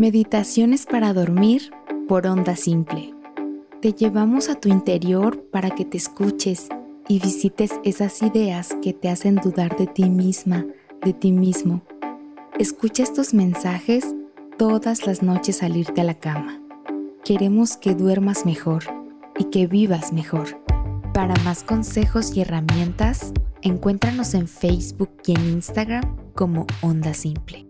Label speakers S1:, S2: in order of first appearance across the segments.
S1: Meditaciones para dormir por onda simple. Te llevamos a tu interior para que te escuches y visites esas ideas que te hacen dudar de ti misma, de ti mismo. Escucha estos mensajes todas las noches al irte a la cama. Queremos que duermas mejor y que vivas mejor. Para más consejos y herramientas, encuéntranos en Facebook y en Instagram como Onda Simple.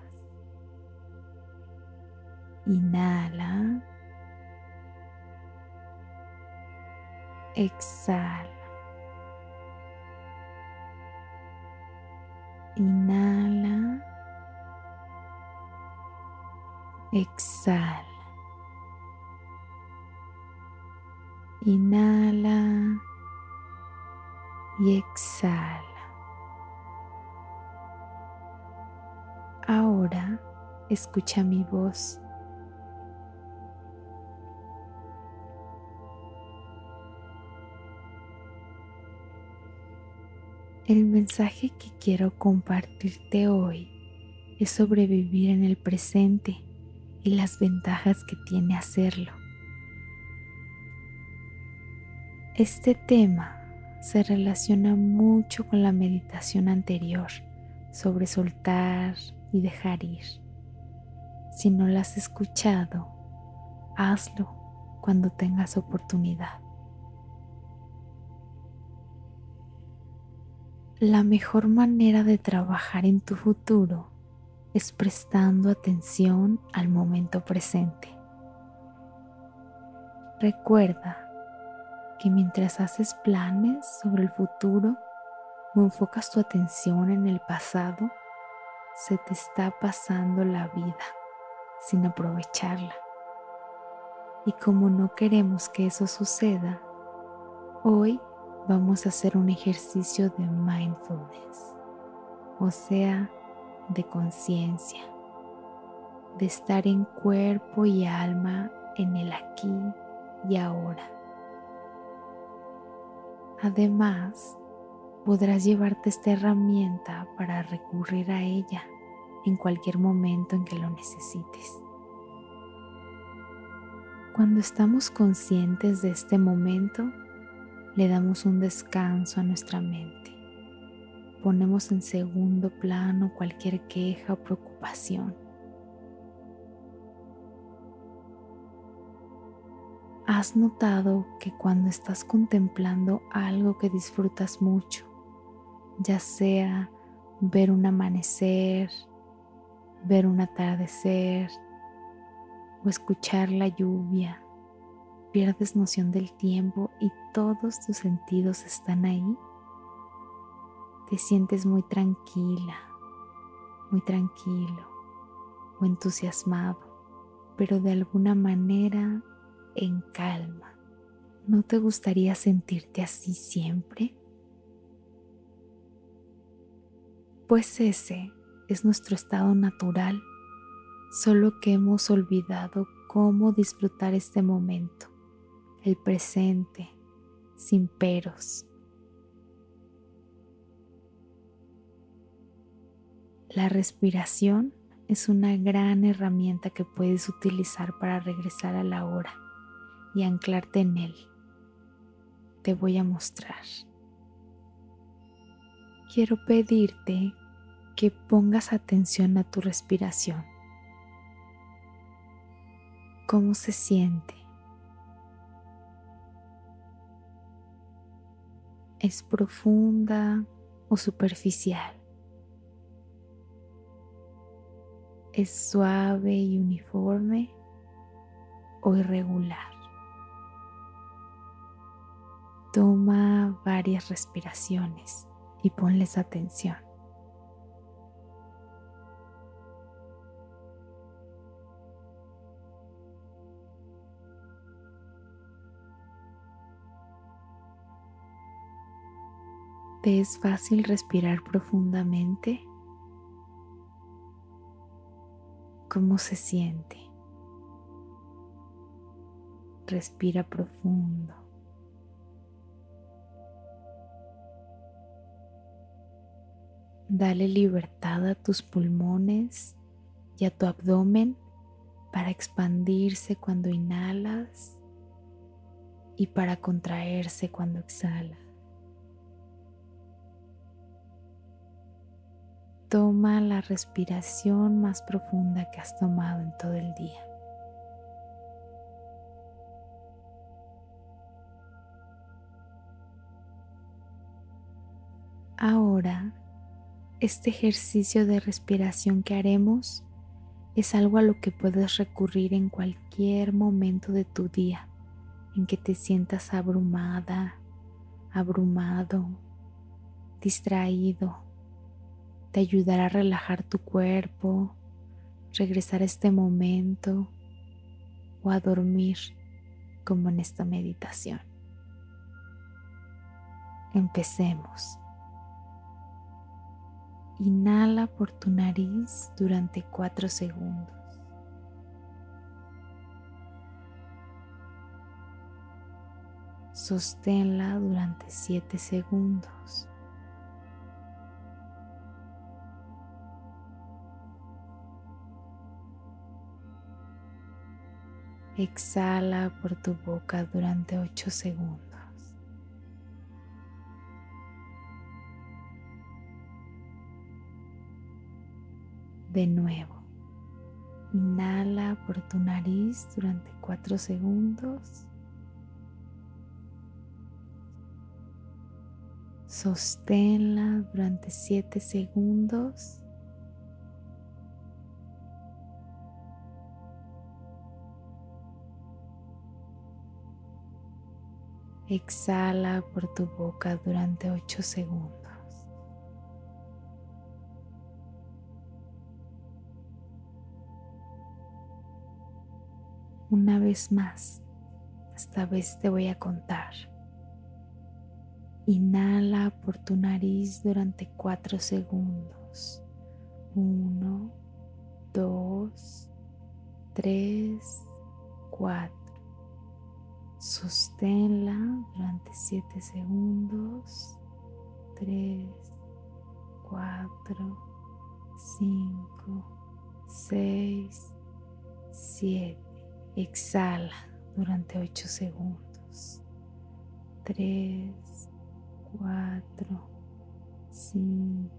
S1: Inhala. Exhala. Inhala. Exhala. Inhala y exhala. Ahora escucha mi voz El mensaje que quiero compartirte hoy es sobrevivir en el presente y las ventajas que tiene hacerlo. Este tema se relaciona mucho con la meditación anterior sobre soltar y dejar ir. Si no la has escuchado, hazlo cuando tengas oportunidad. La mejor manera de trabajar en tu futuro es prestando atención al momento presente. Recuerda que mientras haces planes sobre el futuro o enfocas tu atención en el pasado, se te está pasando la vida sin aprovecharla. Y como no queremos que eso suceda, hoy vamos a hacer un ejercicio de mindfulness, o sea, de conciencia, de estar en cuerpo y alma en el aquí y ahora. Además, podrás llevarte esta herramienta para recurrir a ella en cualquier momento en que lo necesites. Cuando estamos conscientes de este momento, le damos un descanso a nuestra mente. Ponemos en segundo plano cualquier queja o preocupación. ¿Has notado que cuando estás contemplando algo que disfrutas mucho, ya sea ver un amanecer, ver un atardecer o escuchar la lluvia, pierdes noción del tiempo y todos tus sentidos están ahí, te sientes muy tranquila, muy tranquilo o entusiasmado, pero de alguna manera en calma. ¿No te gustaría sentirte así siempre? Pues ese es nuestro estado natural, solo que hemos olvidado cómo disfrutar este momento el presente, sin peros. La respiración es una gran herramienta que puedes utilizar para regresar a la hora y anclarte en él. Te voy a mostrar. Quiero pedirte que pongas atención a tu respiración. ¿Cómo se siente? Es profunda o superficial. Es suave y uniforme o irregular. Toma varias respiraciones y ponles atención. ¿Te es fácil respirar profundamente? ¿Cómo se siente? Respira profundo. Dale libertad a tus pulmones y a tu abdomen para expandirse cuando inhalas y para contraerse cuando exhalas. Toma la respiración más profunda que has tomado en todo el día. Ahora, este ejercicio de respiración que haremos es algo a lo que puedes recurrir en cualquier momento de tu día en que te sientas abrumada, abrumado, distraído te ayudará a relajar tu cuerpo, regresar a este momento o a dormir como en esta meditación. Empecemos. Inhala por tu nariz durante 4 segundos. Sosténla durante 7 segundos. Exhala por tu boca durante 8 segundos. De nuevo, inhala por tu nariz durante 4 segundos. Sosténla durante 7 segundos. Exhala por tu boca durante 8 segundos. Una vez más, esta vez te voy a contar. Inhala por tu nariz durante 4 segundos. 1, 2, 3, 4. Sosténla durante 7 segundos. 3, 4, 5, 6, 7. Exhala durante 8 segundos. 3, 4, 5,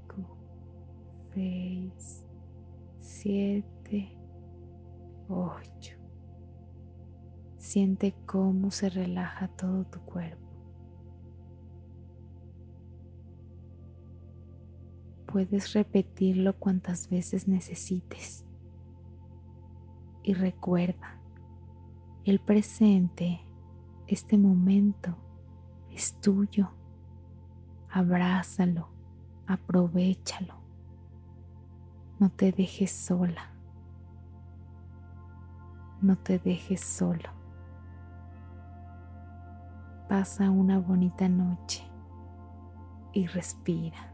S1: 6, 7, 8. Siente cómo se relaja todo tu cuerpo. Puedes repetirlo cuantas veces necesites. Y recuerda, el presente, este momento, es tuyo. Abrázalo, aprovechalo. No te dejes sola. No te dejes solo. Pasa una bonita noche y respira.